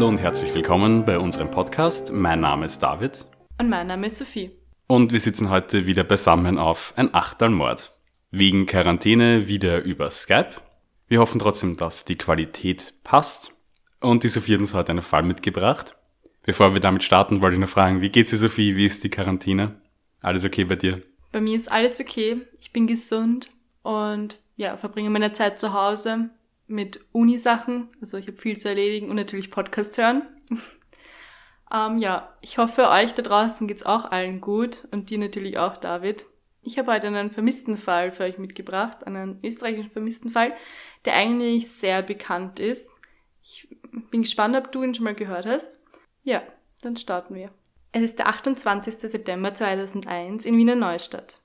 Hallo und herzlich willkommen bei unserem Podcast. Mein Name ist David. Und mein Name ist Sophie. Und wir sitzen heute wieder beisammen auf ein Achtelmord. Wegen Quarantäne wieder über Skype. Wir hoffen trotzdem, dass die Qualität passt. Und die Sophie hat uns heute einen Fall mitgebracht. Bevor wir damit starten, wollte ich noch fragen, wie geht's dir Sophie? Wie ist die Quarantäne? Alles okay bei dir? Bei mir ist alles okay. Ich bin gesund und ja, verbringe meine Zeit zu Hause mit Uni-Sachen. Also ich habe viel zu erledigen und natürlich Podcast hören. ähm, ja, ich hoffe, euch da draußen geht's auch allen gut und dir natürlich auch, David. Ich habe heute einen vermissten Fall für euch mitgebracht, einen österreichischen vermissten Fall, der eigentlich sehr bekannt ist. Ich bin gespannt, ob du ihn schon mal gehört hast. Ja, dann starten wir. Es ist der 28. September 2001 in Wiener Neustadt.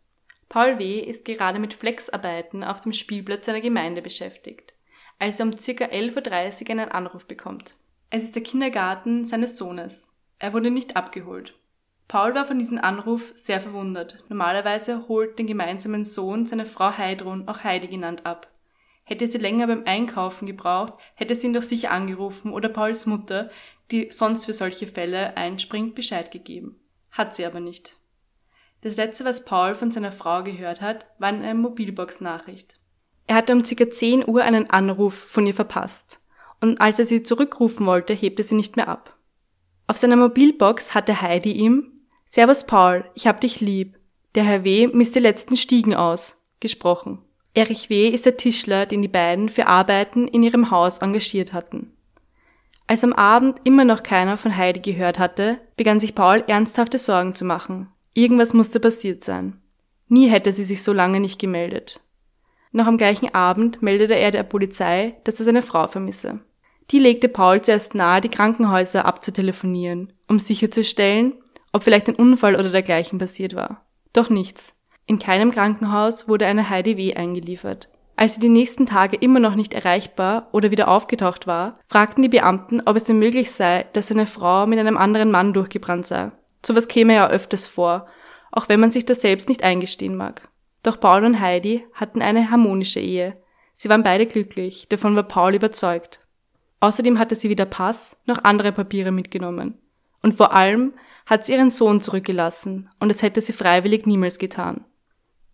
Paul W. ist gerade mit Flexarbeiten auf dem Spielplatz seiner Gemeinde beschäftigt, als er um ca. 11.30 Uhr einen Anruf bekommt. Es ist der Kindergarten seines Sohnes. Er wurde nicht abgeholt. Paul war von diesem Anruf sehr verwundert. Normalerweise holt den gemeinsamen Sohn seine Frau Heidrun, auch Heidi genannt, ab. Hätte sie länger beim Einkaufen gebraucht, hätte sie ihn doch sicher angerufen oder Pauls Mutter, die sonst für solche Fälle einspringt, Bescheid gegeben. Hat sie aber nicht. Das letzte, was Paul von seiner Frau gehört hat, war eine Mobilbox-Nachricht. Er hatte um ca. 10 Uhr einen Anruf von ihr verpasst. Und als er sie zurückrufen wollte, hebte sie nicht mehr ab. Auf seiner Mobilbox hatte Heidi ihm Servus Paul, ich hab dich lieb. Der Herr W. misst die letzten Stiegen aus. gesprochen. Erich W. ist der Tischler, den die beiden für Arbeiten in ihrem Haus engagiert hatten. Als am Abend immer noch keiner von Heidi gehört hatte, begann sich Paul ernsthafte Sorgen zu machen. Irgendwas musste passiert sein. Nie hätte sie sich so lange nicht gemeldet. Noch am gleichen Abend meldete er der Polizei, dass er seine Frau vermisse. Die legte Paul zuerst nahe, die Krankenhäuser abzutelefonieren, um sicherzustellen, ob vielleicht ein Unfall oder dergleichen passiert war. Doch nichts. In keinem Krankenhaus wurde eine Heidi W. eingeliefert. Als sie die nächsten Tage immer noch nicht erreichbar oder wieder aufgetaucht war, fragten die Beamten, ob es denn möglich sei, dass seine Frau mit einem anderen Mann durchgebrannt sei. Sowas käme ja öfters vor, auch wenn man sich das selbst nicht eingestehen mag. Doch Paul und Heidi hatten eine harmonische Ehe. Sie waren beide glücklich, davon war Paul überzeugt. Außerdem hatte sie weder Pass noch andere Papiere mitgenommen. Und vor allem hat sie ihren Sohn zurückgelassen, und es hätte sie freiwillig niemals getan.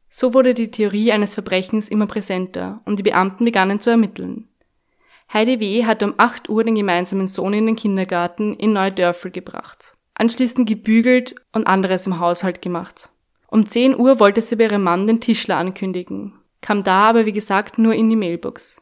So wurde die Theorie eines Verbrechens immer präsenter und die Beamten begannen zu ermitteln. Heidi W. hatte um 8 Uhr den gemeinsamen Sohn in den Kindergarten in Neudörfel gebracht, anschließend gebügelt und anderes im Haushalt gemacht. Um 10 Uhr wollte sie bei ihrem Mann den Tischler ankündigen, kam da aber wie gesagt nur in die Mailbox.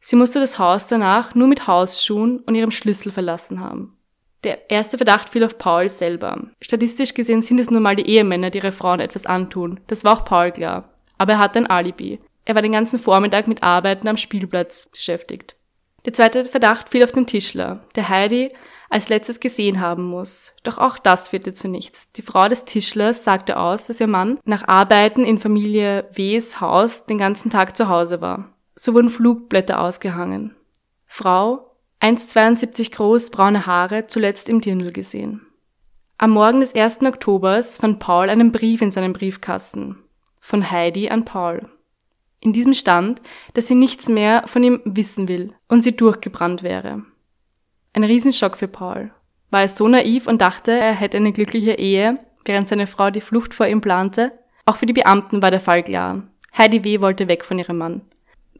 Sie musste das Haus danach nur mit Hausschuhen und ihrem Schlüssel verlassen haben. Der erste Verdacht fiel auf Paul selber. Statistisch gesehen sind es nun mal die Ehemänner, die ihre Frauen etwas antun. Das war auch Paul klar. Aber er hatte ein Alibi. Er war den ganzen Vormittag mit Arbeiten am Spielplatz beschäftigt. Der zweite Verdacht fiel auf den Tischler, der Heidi als letztes gesehen haben muss. Doch auch das führte zu nichts. Die Frau des Tischlers sagte aus, dass ihr Mann nach Arbeiten in Familie W.'s Haus den ganzen Tag zu Hause war. So wurden Flugblätter ausgehangen. Frau 1,72 groß, braune Haare, zuletzt im Dirndl gesehen. Am Morgen des 1. Oktobers fand Paul einen Brief in seinem Briefkasten. Von Heidi an Paul. In diesem stand, dass sie nichts mehr von ihm wissen will und sie durchgebrannt wäre. Ein Riesenschock für Paul. War er so naiv und dachte, er hätte eine glückliche Ehe, während seine Frau die Flucht vor ihm plante? Auch für die Beamten war der Fall klar. Heidi W. wollte weg von ihrem Mann.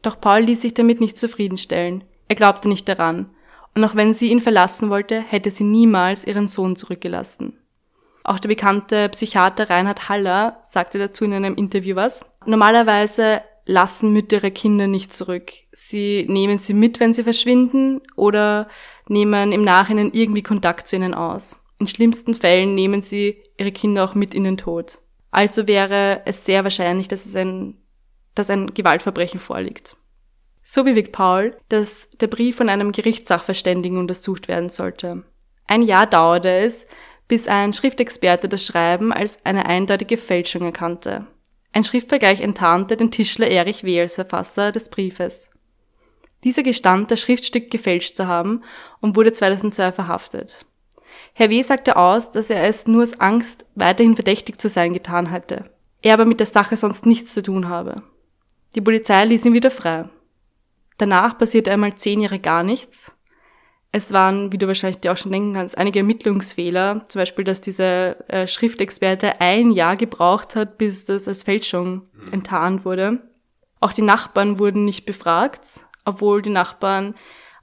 Doch Paul ließ sich damit nicht zufriedenstellen. Er glaubte nicht daran, und auch wenn sie ihn verlassen wollte, hätte sie niemals ihren Sohn zurückgelassen. Auch der bekannte Psychiater Reinhard Haller sagte dazu in einem Interview was. Normalerweise lassen Mütter ihre Kinder nicht zurück. Sie nehmen sie mit, wenn sie verschwinden oder nehmen im Nachhinein irgendwie Kontakt zu ihnen aus. In schlimmsten Fällen nehmen sie ihre Kinder auch mit in den Tod. Also wäre es sehr wahrscheinlich, dass es ein, dass ein Gewaltverbrechen vorliegt. So bewegt Paul, dass der Brief von einem Gerichtssachverständigen untersucht werden sollte. Ein Jahr dauerte es, bis ein Schriftexperte das Schreiben als eine eindeutige Fälschung erkannte. Ein Schriftvergleich enttarnte den Tischler Erich W. als Verfasser des Briefes. Dieser gestand, das Schriftstück gefälscht zu haben und wurde 2002 verhaftet. Herr W. sagte aus, dass er es nur aus Angst, weiterhin verdächtig zu sein, getan hätte. Er aber mit der Sache sonst nichts zu tun habe. Die Polizei ließ ihn wieder frei. Danach passierte einmal zehn Jahre gar nichts. Es waren, wie du wahrscheinlich dir auch schon denken kannst, einige Ermittlungsfehler. Zum Beispiel, dass dieser äh, Schriftexperte ein Jahr gebraucht hat, bis das als Fälschung mhm. enttarnt wurde. Auch die Nachbarn wurden nicht befragt, obwohl die Nachbarn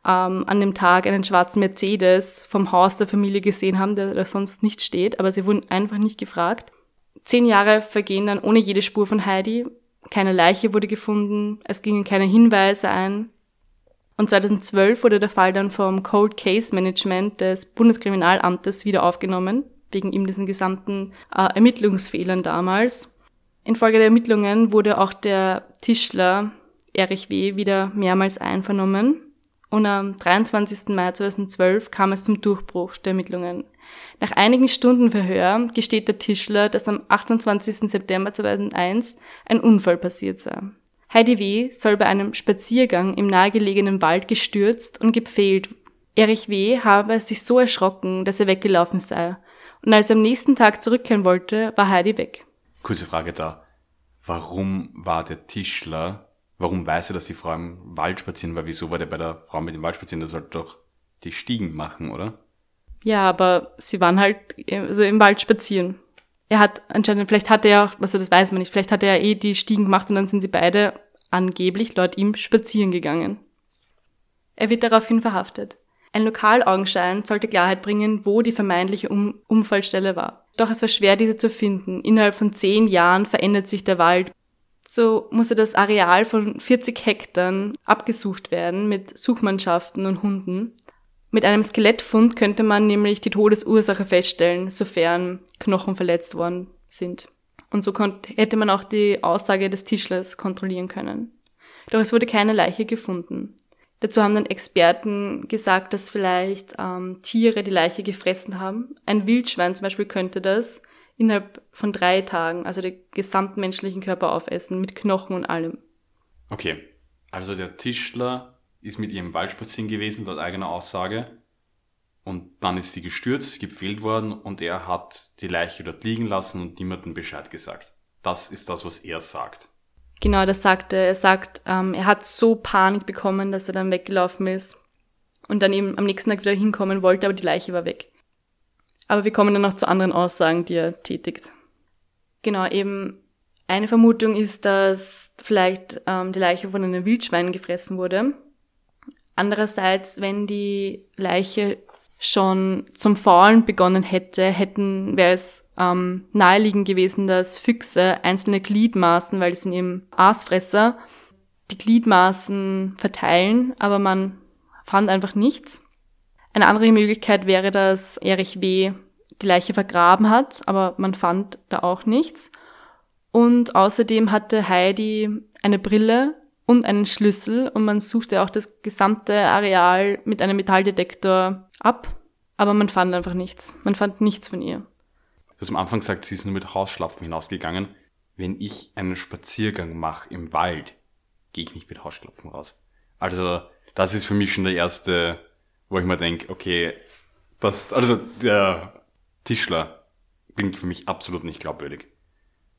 ähm, an dem Tag einen schwarzen Mercedes vom Haus der Familie gesehen haben, der da sonst nicht steht, aber sie wurden einfach nicht gefragt. Zehn Jahre vergehen dann ohne jede Spur von Heidi. Keine Leiche wurde gefunden, es gingen keine Hinweise ein. Und 2012 wurde der Fall dann vom Cold Case Management des Bundeskriminalamtes wieder aufgenommen, wegen ihm diesen gesamten äh, Ermittlungsfehlern damals. Infolge der Ermittlungen wurde auch der Tischler Erich W. wieder mehrmals einvernommen. Und am 23. Mai 2012 kam es zum Durchbruch der Ermittlungen. Nach einigen Stunden Verhör gesteht der Tischler, dass am 28. September 2001 ein Unfall passiert sei. Heidi W. soll bei einem Spaziergang im nahegelegenen Wald gestürzt und gepfählt. Erich W. habe sich so erschrocken, dass er weggelaufen sei. Und als er am nächsten Tag zurückkehren wollte, war Heidi weg. Kurze Frage da. Warum war der Tischler, warum weiß er, dass die Frau im Wald spazieren war? Wieso war der bei der Frau mit dem Wald spazieren? Der sollte doch die Stiegen machen, oder? Ja, aber sie waren halt also im Wald spazieren er hat anscheinend, vielleicht hat er auch, also das weiß man nicht, vielleicht hat er eh die Stiegen gemacht und dann sind sie beide angeblich laut ihm spazieren gegangen. Er wird daraufhin verhaftet. Ein Lokalaugenschein sollte Klarheit bringen, wo die vermeintliche um Unfallstelle war. Doch es war schwer, diese zu finden. Innerhalb von zehn Jahren verändert sich der Wald. So musste das Areal von 40 Hektar abgesucht werden mit Suchmannschaften und Hunden. Mit einem Skelettfund könnte man nämlich die Todesursache feststellen, sofern Knochen verletzt worden sind. Und so hätte man auch die Aussage des Tischlers kontrollieren können. Doch es wurde keine Leiche gefunden. Dazu haben dann Experten gesagt, dass vielleicht ähm, Tiere die Leiche gefressen haben. Ein Wildschwein zum Beispiel könnte das innerhalb von drei Tagen, also den gesamten menschlichen Körper aufessen, mit Knochen und allem. Okay, also der Tischler ist mit ihrem Wald spazieren gewesen, laut eigener Aussage. Und dann ist sie gestürzt, gepfählt worden und er hat die Leiche dort liegen lassen und niemandem Bescheid gesagt. Das ist das, was er sagt. Genau, das sagt er. Er sagt, ähm, er hat so Panik bekommen, dass er dann weggelaufen ist und dann eben am nächsten Tag wieder hinkommen wollte, aber die Leiche war weg. Aber wir kommen dann noch zu anderen Aussagen, die er tätigt. Genau, eben eine Vermutung ist, dass vielleicht ähm, die Leiche von einem Wildschwein gefressen wurde Andererseits, wenn die Leiche schon zum Faulen begonnen hätte, hätten, wäre es ähm, naheliegend gewesen, dass Füchse einzelne Gliedmaßen, weil die sind eben Aasfresser, die Gliedmaßen verteilen, aber man fand einfach nichts. Eine andere Möglichkeit wäre, dass Erich W. die Leiche vergraben hat, aber man fand da auch nichts. Und außerdem hatte Heidi eine Brille, und einen Schlüssel und man suchte auch das gesamte Areal mit einem Metalldetektor ab, aber man fand einfach nichts. Man fand nichts von ihr. Du hast am Anfang gesagt, sie ist nur mit Hausschlapfen hinausgegangen. Wenn ich einen Spaziergang mache im Wald, gehe ich nicht mit Hausschlapfen raus. Also, das ist für mich schon der erste, wo ich mir denke, okay, das, also der Tischler klingt für mich absolut nicht glaubwürdig.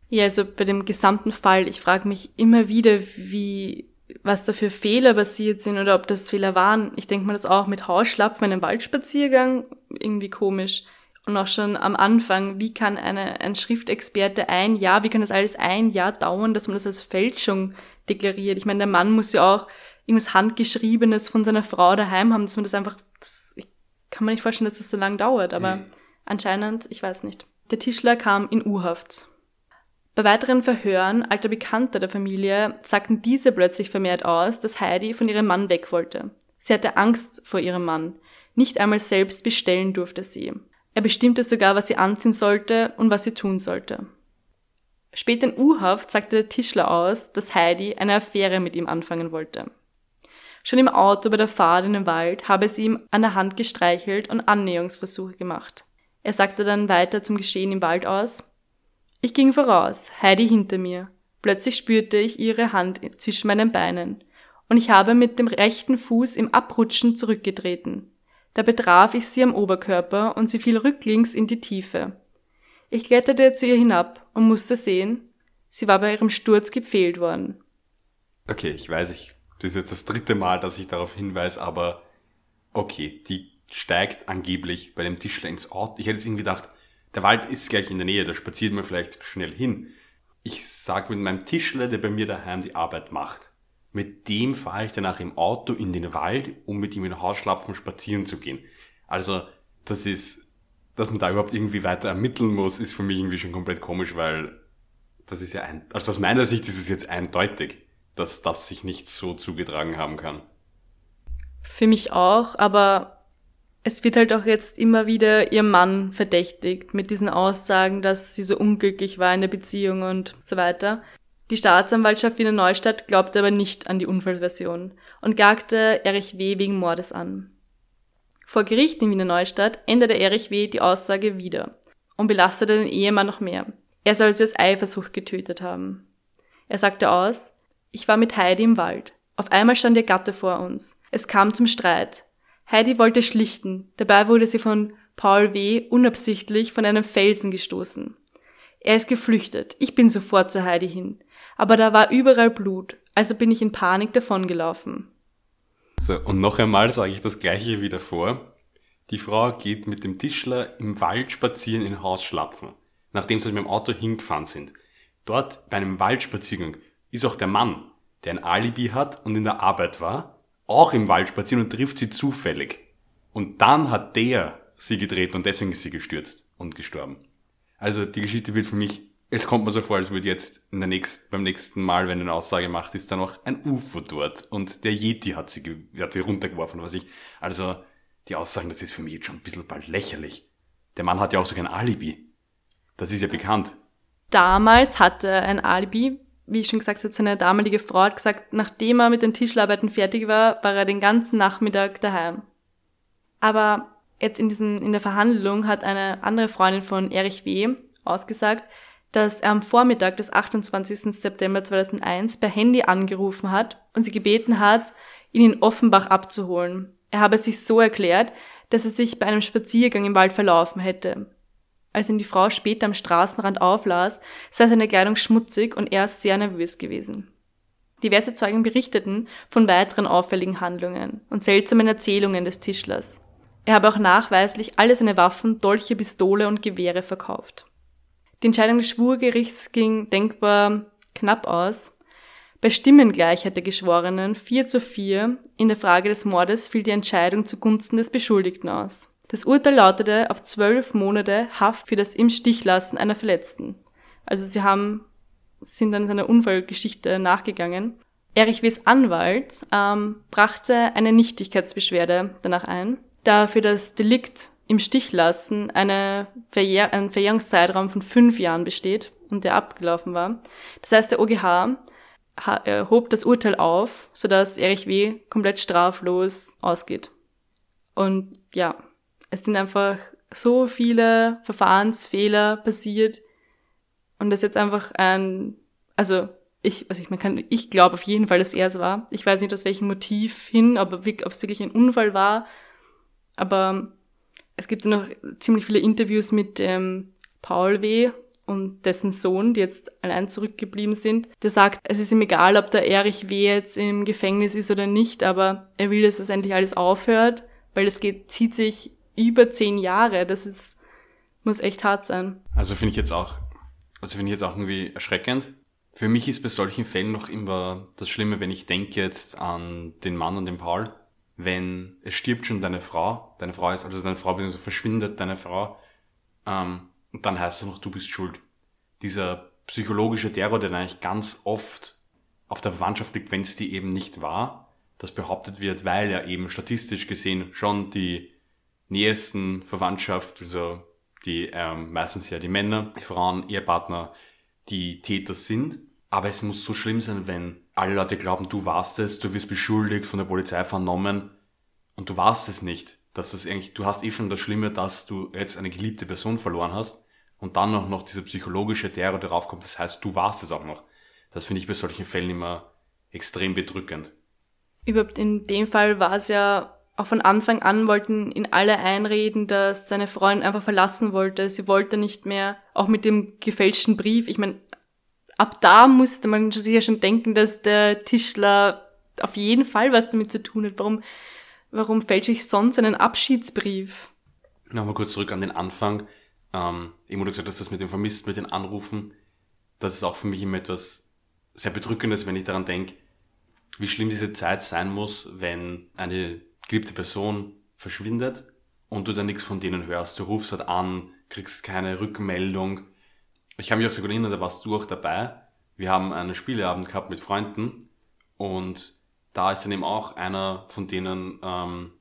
Ja, also bei dem gesamten Fall, ich frage mich immer wieder, wie, was da für Fehler passiert sind oder ob das Fehler waren. Ich denke mal das auch mit Hausschlapfen, einem Waldspaziergang, irgendwie komisch. Und auch schon am Anfang, wie kann eine, ein Schriftexperte ein Jahr, wie kann das alles ein Jahr dauern, dass man das als Fälschung deklariert? Ich meine, der Mann muss ja auch irgendwas Handgeschriebenes von seiner Frau daheim haben, dass man das einfach, das, ich kann mir nicht vorstellen, dass das so lange dauert, aber mhm. anscheinend, ich weiß nicht. Der Tischler kam in U-Haft. Bei weiteren Verhören alter Bekannter der Familie sagten diese plötzlich vermehrt aus, dass Heidi von ihrem Mann weg wollte. Sie hatte Angst vor ihrem Mann. Nicht einmal selbst bestellen durfte sie. Er bestimmte sogar, was sie anziehen sollte und was sie tun sollte. Später in U-Haft sagte der Tischler aus, dass Heidi eine Affäre mit ihm anfangen wollte. Schon im Auto bei der Fahrt in den Wald habe sie ihm an der Hand gestreichelt und Annäherungsversuche gemacht. Er sagte dann weiter zum Geschehen im Wald aus, ich ging voraus, Heidi hinter mir. Plötzlich spürte ich ihre Hand zwischen meinen Beinen, und ich habe mit dem rechten Fuß im Abrutschen zurückgetreten. Da betraf ich sie am Oberkörper und sie fiel rücklings in die Tiefe. Ich kletterte zu ihr hinab und musste sehen, sie war bei ihrem Sturz gepfählt worden. Okay, ich weiß, ich, das ist jetzt das dritte Mal, dass ich darauf hinweise, aber okay, die steigt angeblich bei dem Tischler ins Auto. Ich hätte jetzt irgendwie gedacht, der Wald ist gleich in der Nähe, da spaziert man vielleicht schnell hin. Ich sag mit meinem Tischler, der bei mir daheim die Arbeit macht, mit dem fahre ich danach im Auto in den Wald, um mit ihm in Hausschlapfen spazieren zu gehen. Also, das ist, dass man da überhaupt irgendwie weiter ermitteln muss, ist für mich irgendwie schon komplett komisch, weil das ist ja ein, also aus meiner Sicht ist es jetzt eindeutig, dass das sich nicht so zugetragen haben kann. Für mich auch, aber es wird halt auch jetzt immer wieder ihr Mann verdächtigt mit diesen Aussagen, dass sie so unglücklich war in der Beziehung und so weiter. Die Staatsanwaltschaft Wiener Neustadt glaubte aber nicht an die Unfallversion und klagte Erich W. wegen Mordes an. Vor Gericht in Wiener Neustadt änderte Erich W. die Aussage wieder und belastete den Ehemann noch mehr. Er soll sie aus Eifersucht getötet haben. Er sagte aus, ich war mit Heidi im Wald. Auf einmal stand ihr Gatte vor uns. Es kam zum Streit. Heidi wollte schlichten, dabei wurde sie von Paul W. unabsichtlich von einem Felsen gestoßen. Er ist geflüchtet. Ich bin sofort zu Heidi hin. Aber da war überall Blut, also bin ich in Panik davongelaufen. So, und noch einmal sage ich das gleiche wieder vor. Die Frau geht mit dem Tischler im Wald spazieren in Haus schlapfen, nachdem sie mit dem Auto hingefahren sind. Dort bei einem Waldspaziergang ist auch der Mann, der ein Alibi hat und in der Arbeit war, auch im Wald spazieren und trifft sie zufällig. Und dann hat der sie gedreht und deswegen ist sie gestürzt und gestorben. Also die Geschichte wird für mich, es kommt mir so vor, als würde jetzt in der nächsten, beim nächsten Mal, wenn eine Aussage macht, ist da noch ein UFO dort und der Yeti hat sie, hat sie runtergeworfen, was ich. Also die Aussagen, das ist für mich jetzt schon ein bisschen bald lächerlich. Der Mann hat ja auch sogar ein Alibi. Das ist ja bekannt. Damals hatte er ein Alibi, wie ich schon gesagt habe, seine damalige Frau hat gesagt, nachdem er mit den Tischlerarbeiten fertig war, war er den ganzen Nachmittag daheim. Aber jetzt in, diesen, in der Verhandlung hat eine andere Freundin von Erich W. ausgesagt, dass er am Vormittag des 28. September 2001 per Handy angerufen hat und sie gebeten hat, ihn in Offenbach abzuholen. Er habe sich so erklärt, dass er sich bei einem Spaziergang im Wald verlaufen hätte. Als ihn die Frau später am Straßenrand auflas, sei seine Kleidung schmutzig und er ist sehr nervös gewesen. Diverse Zeugen berichteten von weiteren auffälligen Handlungen und seltsamen Erzählungen des Tischlers. Er habe auch nachweislich alle seine Waffen, Dolche, Pistole und Gewehre verkauft. Die Entscheidung des Schwurgerichts ging denkbar knapp aus. Bei Stimmengleichheit der Geschworenen 4 zu 4 in der Frage des Mordes fiel die Entscheidung zugunsten des Beschuldigten aus. Das Urteil lautete auf zwölf Monate Haft für das im Stich lassen einer Verletzten. Also sie haben, sind dann seiner Unfallgeschichte nachgegangen. Erich W.s Anwalt ähm, brachte eine Nichtigkeitsbeschwerde danach ein, da für das Delikt im Stich lassen eine Verjähr ein Verjährungszeitraum von fünf Jahren besteht und der abgelaufen war. Das heißt, der OGH äh, hob das Urteil auf, sodass Erich W. komplett straflos ausgeht. Und ja, es sind einfach so viele Verfahrensfehler passiert und das jetzt einfach ein, also ich, also ich, man kann, ich glaube auf jeden Fall, dass er es war. Ich weiß nicht aus welchem Motiv hin, ob, ob es wirklich ein Unfall war, aber es gibt noch ziemlich viele Interviews mit ähm, Paul W. und dessen Sohn, die jetzt allein zurückgeblieben sind. Der sagt, es ist ihm egal, ob der Erich W. jetzt im Gefängnis ist oder nicht, aber er will, dass das endlich alles aufhört, weil das geht, zieht sich über zehn Jahre. Das ist, muss echt hart sein. Also finde ich jetzt auch, also finde ich jetzt auch irgendwie erschreckend. Für mich ist bei solchen Fällen noch immer das Schlimme, wenn ich denke jetzt an den Mann und den Paul, wenn es stirbt schon deine Frau, deine Frau ist, also deine Frau bzw. verschwindet deine Frau, ähm, und dann heißt es noch, du bist schuld. Dieser psychologische Terror, der eigentlich ganz oft auf der Verwandtschaft liegt, wenn es die eben nicht war, das behauptet wird, weil ja eben statistisch gesehen schon die nähesten Verwandtschaft, also die ähm, meistens ja die Männer, die Frauen, Ehepartner, die Täter sind. Aber es muss so schlimm sein, wenn alle Leute glauben, du warst es, du wirst beschuldigt, von der Polizei vernommen und du warst es nicht. Dass das eigentlich, du hast eh schon das Schlimme, dass du jetzt eine geliebte Person verloren hast und dann noch, noch dieser psychologische Terror darauf kommt. Das heißt, du warst es auch noch. Das finde ich bei solchen Fällen immer extrem bedrückend. Überhaupt in dem Fall war es ja auch von Anfang an wollten ihn alle einreden, dass seine Freundin einfach verlassen wollte. Sie wollte nicht mehr, auch mit dem gefälschten Brief. Ich meine, ab da musste man sich ja schon denken, dass der Tischler auf jeden Fall was damit zu tun hat. Warum Warum fälsche ich sonst einen Abschiedsbrief? Nochmal kurz zurück an den Anfang. Ähm, eben, du gesagt hast, das mit dem Vermissten, mit den Anrufen, das ist auch für mich immer etwas sehr Bedrückendes, wenn ich daran denke, wie schlimm diese Zeit sein muss, wenn eine geliebte Person verschwindet und du dann nichts von denen hörst. Du rufst halt an, kriegst keine Rückmeldung. Ich kann mich auch sehr gut erinnern, da warst du auch dabei. Wir haben einen Spieleabend gehabt mit Freunden und da ist dann eben auch einer von denen, ähm,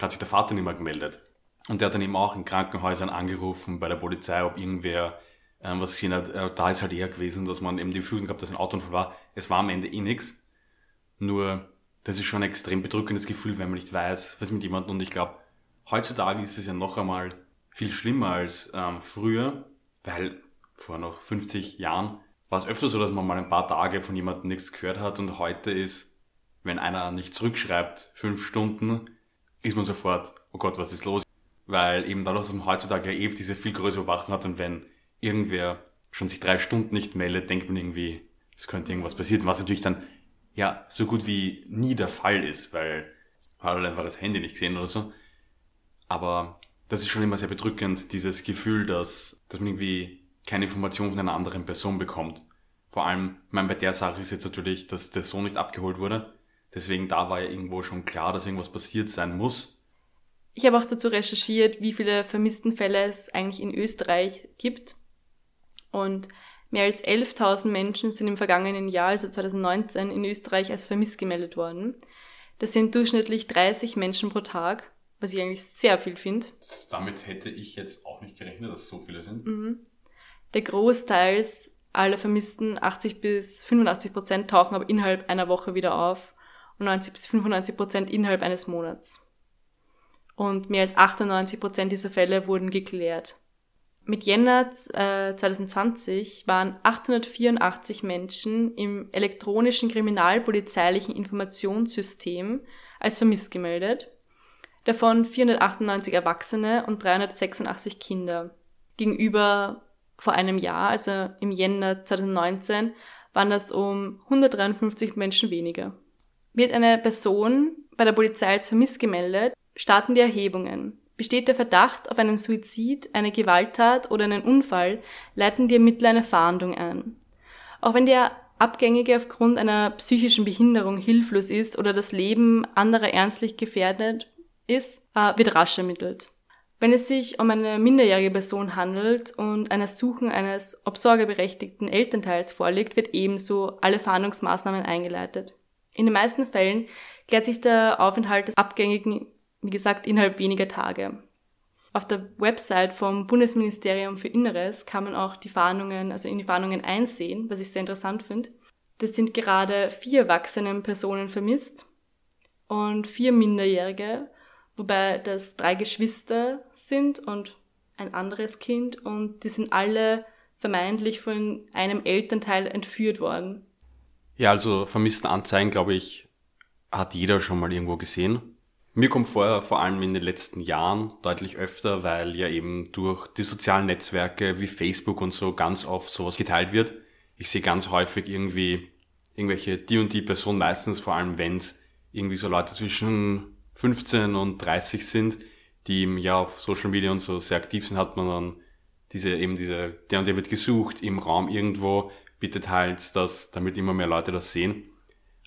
hat sich der Vater nicht mehr gemeldet. Und der hat dann eben auch in Krankenhäusern angerufen bei der Polizei, ob irgendwer ähm, was gesehen hat. Äh, da ist halt eher gewesen, dass man eben die Befürchtung gehabt, dass ein Autounfall war. Es war am Ende eh nix. Nur, das ist schon ein extrem bedrückendes Gefühl, wenn man nicht weiß, was mit jemandem. Und ich glaube, heutzutage ist es ja noch einmal viel schlimmer als ähm, früher, weil vor noch 50 Jahren war es öfter so, dass man mal ein paar Tage von jemandem nichts gehört hat und heute ist, wenn einer nicht zurückschreibt, fünf Stunden, ist man sofort, oh Gott, was ist los? Weil eben dadurch, dass man heutzutage ja eben diese viel größere Überwachung hat und wenn irgendwer schon sich drei Stunden nicht meldet, denkt man irgendwie, es könnte irgendwas passieren, was natürlich dann ja so gut wie nie der Fall ist, weil hat einfach das Handy nicht gesehen oder so. Aber das ist schon immer sehr bedrückend, dieses Gefühl, dass, dass man irgendwie keine Information von einer anderen Person bekommt. Vor allem, ich meine, bei der Sache ist jetzt natürlich, dass der Sohn nicht abgeholt wurde. Deswegen da war ja irgendwo schon klar, dass irgendwas passiert sein muss. Ich habe auch dazu recherchiert, wie viele Vermisstenfälle es eigentlich in Österreich gibt. Und mehr als 11.000 Menschen sind im vergangenen Jahr, also 2019, in Österreich als vermisst gemeldet worden. Das sind durchschnittlich 30 Menschen pro Tag, was ich eigentlich sehr viel finde. Damit hätte ich jetzt auch nicht gerechnet, dass es so viele sind. Mhm. Der Großteil aller Vermissten, 80 bis 85 Prozent, tauchen aber innerhalb einer Woche wieder auf und 90 bis 95 Prozent innerhalb eines Monats. Und mehr als 98 Prozent dieser Fälle wurden geklärt. Mit Jänner äh, 2020 waren 884 Menschen im elektronischen kriminalpolizeilichen Informationssystem als vermisst gemeldet, davon 498 Erwachsene und 386 Kinder. Gegenüber vor einem Jahr, also im Jänner 2019, waren das um 153 Menschen weniger. Wird eine Person bei der Polizei als vermisst gemeldet, starten die Erhebungen. Besteht der Verdacht auf einen Suizid, eine Gewalttat oder einen Unfall, leiten die Ermittler eine Fahndung ein. Auch wenn der Abgängige aufgrund einer psychischen Behinderung hilflos ist oder das Leben anderer ernstlich gefährdet ist, äh, wird rasch ermittelt. Wenn es sich um eine minderjährige Person handelt und ein Ersuchen eines obsorgeberechtigten Elternteils vorliegt, wird ebenso alle Fahndungsmaßnahmen eingeleitet. In den meisten Fällen klärt sich der Aufenthalt des Abgängigen wie gesagt, innerhalb weniger Tage. Auf der Website vom Bundesministerium für Inneres kann man auch die Fahndungen, also in die Fahndungen einsehen, was ich sehr interessant finde. Das sind gerade vier erwachsene Personen vermisst und vier Minderjährige, wobei das drei Geschwister sind und ein anderes Kind und die sind alle vermeintlich von einem Elternteil entführt worden. Ja, also vermissten Anzeigen, glaube ich, hat jeder schon mal irgendwo gesehen. Mir kommt vor, vor allem in den letzten Jahren deutlich öfter, weil ja eben durch die sozialen Netzwerke wie Facebook und so ganz oft sowas geteilt wird. Ich sehe ganz häufig irgendwie irgendwelche die und die Person, meistens vor allem wenn es irgendwie so Leute zwischen 15 und 30 sind, die eben ja auf Social Media und so sehr aktiv sind, hat man dann diese eben diese, der und der wird gesucht im Raum irgendwo, bitte teilt das, damit immer mehr Leute das sehen.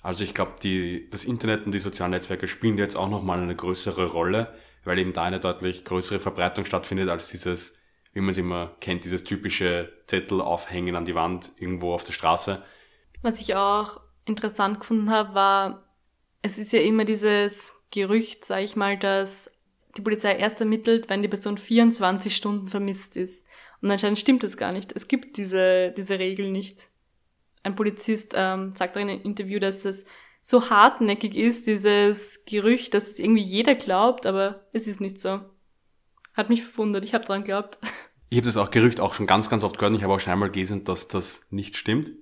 Also ich glaube, die, das Internet und die sozialen Netzwerke spielen jetzt auch nochmal eine größere Rolle, weil eben da eine deutlich größere Verbreitung stattfindet als dieses, wie man es immer kennt, dieses typische Zettel aufhängen an die Wand irgendwo auf der Straße. Was ich auch interessant gefunden habe, war, es ist ja immer dieses Gerücht, sage ich mal, dass die Polizei erst ermittelt, wenn die Person 24 Stunden vermisst ist. Und anscheinend stimmt das gar nicht. Es gibt diese, diese Regel nicht ein Polizist ähm, sagt auch in einem Interview, dass es so hartnäckig ist, dieses Gerücht, dass es irgendwie jeder glaubt, aber es ist nicht so. Hat mich verwundert, ich habe dran geglaubt. Ich habe das auch Gerücht auch schon ganz, ganz oft gehört und ich habe auch schon einmal gelesen, dass das nicht stimmt,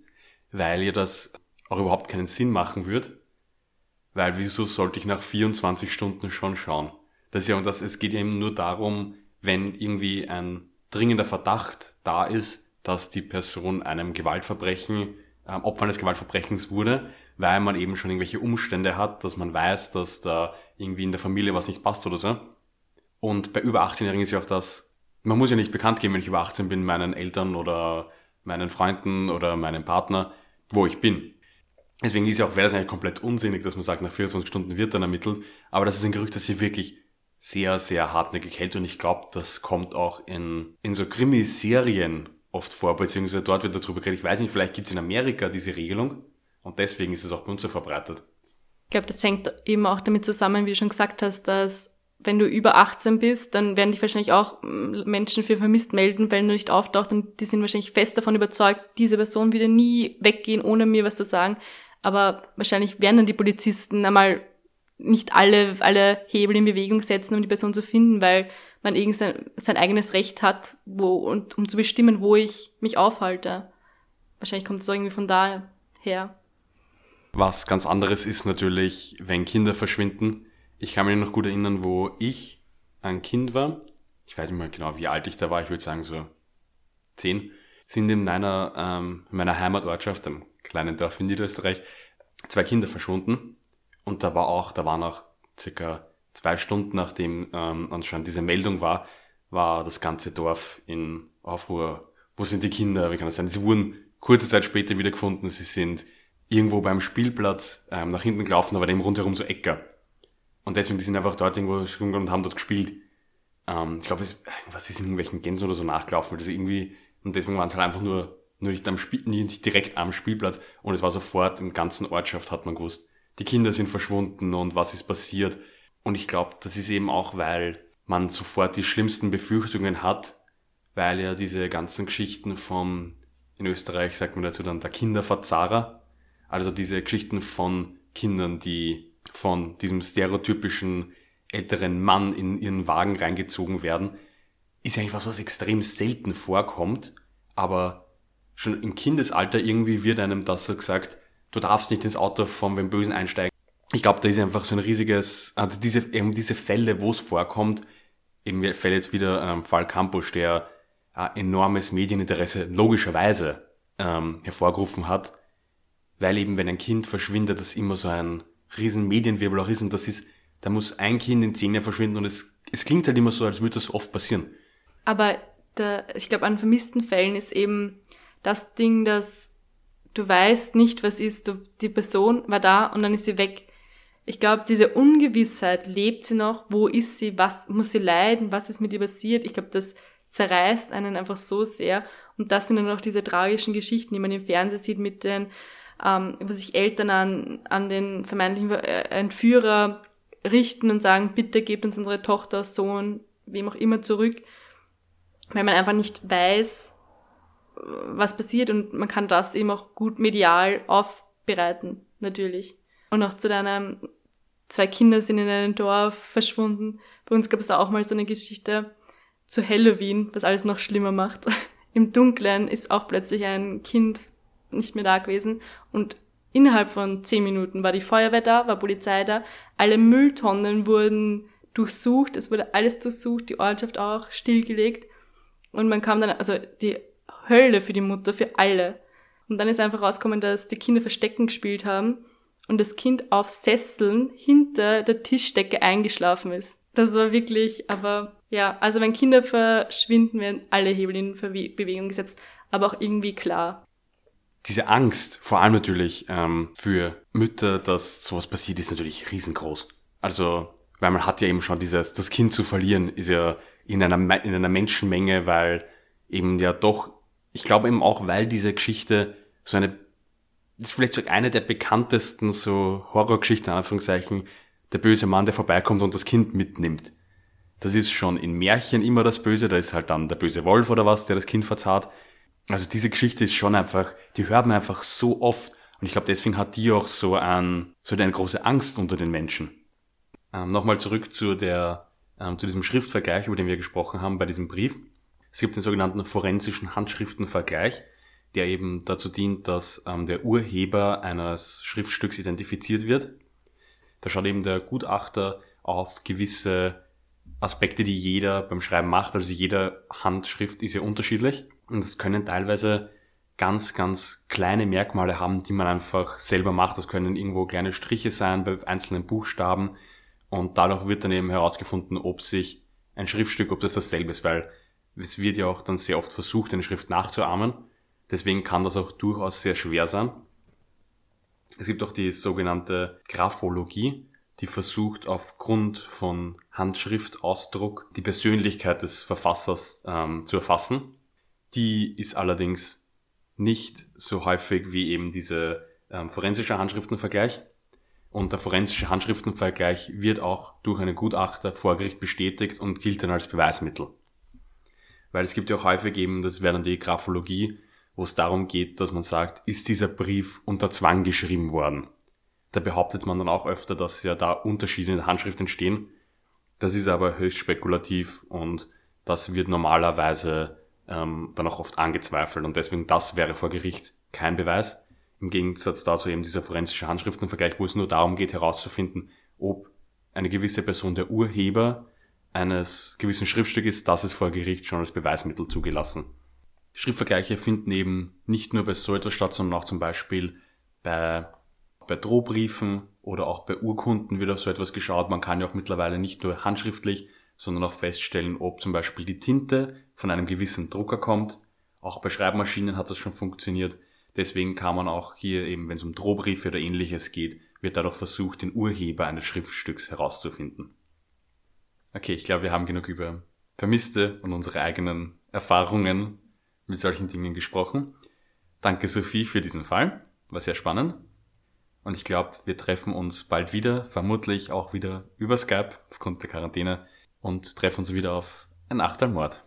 weil ja das auch überhaupt keinen Sinn machen wird. Weil wieso sollte ich nach 24 Stunden schon schauen? Das ist ja, und das, es geht ja eben nur darum, wenn irgendwie ein dringender Verdacht da ist, dass die Person einem Gewaltverbrechen ähm, Opfer eines Gewaltverbrechens wurde, weil man eben schon irgendwelche Umstände hat, dass man weiß, dass da irgendwie in der Familie was nicht passt oder so. Und bei über 18-Jährigen ist ja auch das, man muss ja nicht bekannt geben, wenn ich über 18 bin, meinen Eltern oder meinen Freunden oder meinem Partner, wo ich bin. Deswegen ist ja auch, wäre das eigentlich komplett unsinnig, dass man sagt, nach 24 Stunden wird dann ermittelt. Aber das ist ein Gerücht, das sich wirklich sehr, sehr hartnäckig hält. Und ich glaube, das kommt auch in, in so Krimiserien oft vor, beziehungsweise dort wird darüber geredet. Ich weiß nicht, vielleicht gibt es in Amerika diese Regelung und deswegen ist es auch bei uns so verbreitet. Ich glaube, das hängt eben auch damit zusammen, wie du schon gesagt hast, dass wenn du über 18 bist, dann werden dich wahrscheinlich auch mm, Menschen für vermisst melden, wenn du nicht auftauchst und die sind wahrscheinlich fest davon überzeugt, diese Person würde nie weggehen, ohne mir was zu sagen. Aber wahrscheinlich werden dann die Polizisten einmal nicht alle, alle Hebel in Bewegung setzen, um die Person zu finden, weil man irgend sein, sein eigenes Recht hat, wo, und, um zu bestimmen, wo ich mich aufhalte. Wahrscheinlich kommt es irgendwie von daher. Was ganz anderes ist natürlich, wenn Kinder verschwinden. Ich kann mich noch gut erinnern, wo ich ein Kind war. Ich weiß nicht mehr genau, wie alt ich da war. Ich würde sagen so zehn. Sind in meiner, ähm, in meiner Heimatortschaft, einem kleinen Dorf in Niederösterreich, zwei Kinder verschwunden. Und da war auch, da waren auch circa zwei Stunden nachdem ähm, anscheinend diese Meldung war, war das ganze Dorf in Aufruhr. Wo sind die Kinder? Wie kann das sein? Sie wurden kurze Zeit später wieder gefunden. Sie sind irgendwo beim Spielplatz ähm, nach hinten gelaufen, aber dem rundherum so Äcker. Und deswegen, die sind einfach dort irgendwo und haben dort gespielt. Ähm, ich glaube, was ist in irgendwelchen Gänsen oder so nachgelaufen, das irgendwie, und deswegen waren es halt einfach nur, nur nicht am Spiel, nicht direkt am Spielplatz. Und es war sofort im ganzen Ortschaft hat man gewusst, die Kinder sind verschwunden und was ist passiert. Und ich glaube, das ist eben auch, weil man sofort die schlimmsten Befürchtungen hat, weil ja diese ganzen Geschichten vom, in Österreich sagt man dazu dann der Kinderverzahrer, also diese Geschichten von Kindern, die von diesem stereotypischen älteren Mann in ihren Wagen reingezogen werden, ist eigentlich was, was extrem selten vorkommt, aber schon im Kindesalter irgendwie wird einem das so gesagt, du darfst nicht ins Auto von dem Bösen einsteigen. Ich glaube, da ist einfach so ein riesiges, also diese, eben diese Fälle, wo es vorkommt, eben fällt jetzt wieder ähm, Fall Campus, der äh, enormes Medieninteresse logischerweise ähm, hervorgerufen hat, weil eben wenn ein Kind verschwindet, das immer so ein riesen Medienwirbel auch ist und das ist, da muss ein Kind in zehn Jahren verschwinden und es, es klingt halt immer so, als würde das oft passieren. Aber der, ich glaube, an vermissten Fällen ist eben das Ding, dass du weißt nicht, was ist, du, die Person war da und dann ist sie weg. Ich glaube, diese Ungewissheit, lebt sie noch, wo ist sie, was muss sie leiden, was ist mit ihr passiert, ich glaube, das zerreißt einen einfach so sehr. Und das sind dann auch diese tragischen Geschichten, die man im Fernsehen sieht mit den, ähm, wo sich Eltern an, an den vermeintlichen äh, Entführer richten und sagen, bitte gebt uns unsere Tochter, Sohn, wem auch immer zurück, weil man einfach nicht weiß, was passiert und man kann das eben auch gut medial aufbereiten, natürlich. Und auch zu deiner zwei Kinder sind in einem Dorf verschwunden. Bei uns gab es da auch mal so eine Geschichte zu Halloween, was alles noch schlimmer macht. Im Dunkeln ist auch plötzlich ein Kind nicht mehr da gewesen und innerhalb von zehn Minuten war die Feuerwehr da, war Polizei da, alle Mülltonnen wurden durchsucht, es wurde alles durchsucht, die Ortschaft auch stillgelegt und man kam dann, also die Hölle für die Mutter, für alle. Und dann ist einfach rausgekommen, dass die Kinder Verstecken gespielt haben und das Kind auf Sesseln hinter der Tischdecke eingeschlafen ist. Das war wirklich, aber ja, also wenn Kinder verschwinden, werden alle Hebel in Bewegung gesetzt, aber auch irgendwie klar. Diese Angst, vor allem natürlich ähm, für Mütter, dass sowas passiert, ist natürlich riesengroß. Also, weil man hat ja eben schon dieses, das Kind zu verlieren, ist ja in einer, in einer Menschenmenge, weil eben ja doch, ich glaube eben auch, weil diese Geschichte so eine ist vielleicht so eine der bekanntesten so Horrorgeschichten, in Anführungszeichen, der böse Mann, der vorbeikommt und das Kind mitnimmt. Das ist schon in Märchen immer das Böse, da ist halt dann der böse Wolf oder was, der das Kind verzahrt. Also diese Geschichte ist schon einfach, die hört man einfach so oft. Und ich glaube, deswegen hat die auch so, ein, so eine große Angst unter den Menschen. Ähm, Nochmal zurück zu, der, ähm, zu diesem Schriftvergleich, über den wir gesprochen haben bei diesem Brief. Es gibt den sogenannten forensischen Handschriftenvergleich der eben dazu dient, dass ähm, der Urheber eines Schriftstücks identifiziert wird. Da schaut eben der Gutachter auf gewisse Aspekte, die jeder beim Schreiben macht. Also jede Handschrift ist ja unterschiedlich und es können teilweise ganz, ganz kleine Merkmale haben, die man einfach selber macht. Das können irgendwo kleine Striche sein bei einzelnen Buchstaben Und dadurch wird dann eben herausgefunden, ob sich ein Schriftstück, ob das dasselbe ist, weil es wird ja auch dann sehr oft versucht, eine Schrift nachzuahmen. Deswegen kann das auch durchaus sehr schwer sein. Es gibt auch die sogenannte Graphologie, die versucht aufgrund von Handschriftausdruck die Persönlichkeit des Verfassers ähm, zu erfassen. Die ist allerdings nicht so häufig wie eben diese ähm, forensische Handschriftenvergleich. Und der forensische Handschriftenvergleich wird auch durch einen Gutachter vor Gericht bestätigt und gilt dann als Beweismittel. Weil es gibt ja auch häufig eben, das wäre dann die Graphologie, wo es darum geht, dass man sagt, ist dieser Brief unter Zwang geschrieben worden? Da behauptet man dann auch öfter, dass ja da Unterschiede in der Handschrift entstehen. Das ist aber höchst spekulativ und das wird normalerweise ähm, dann auch oft angezweifelt und deswegen das wäre vor Gericht kein Beweis. Im Gegensatz dazu eben dieser forensische Handschriftenvergleich, wo es nur darum geht herauszufinden, ob eine gewisse Person der Urheber eines gewissen Schriftstücks ist, das ist vor Gericht schon als Beweismittel zugelassen. Schriftvergleiche finden eben nicht nur bei so etwas statt, sondern auch zum Beispiel bei, bei Drohbriefen oder auch bei Urkunden wird auf so etwas geschaut. Man kann ja auch mittlerweile nicht nur handschriftlich, sondern auch feststellen, ob zum Beispiel die Tinte von einem gewissen Drucker kommt. Auch bei Schreibmaschinen hat das schon funktioniert. Deswegen kann man auch hier eben, wenn es um Drohbriefe oder ähnliches geht, wird dadurch versucht, den Urheber eines Schriftstücks herauszufinden. Okay, ich glaube, wir haben genug über Vermisste und unsere eigenen Erfahrungen mit solchen Dingen gesprochen. Danke Sophie für diesen Fall. War sehr spannend. Und ich glaube, wir treffen uns bald wieder, vermutlich auch wieder über Skype aufgrund der Quarantäne und treffen uns wieder auf ein Achtelmord.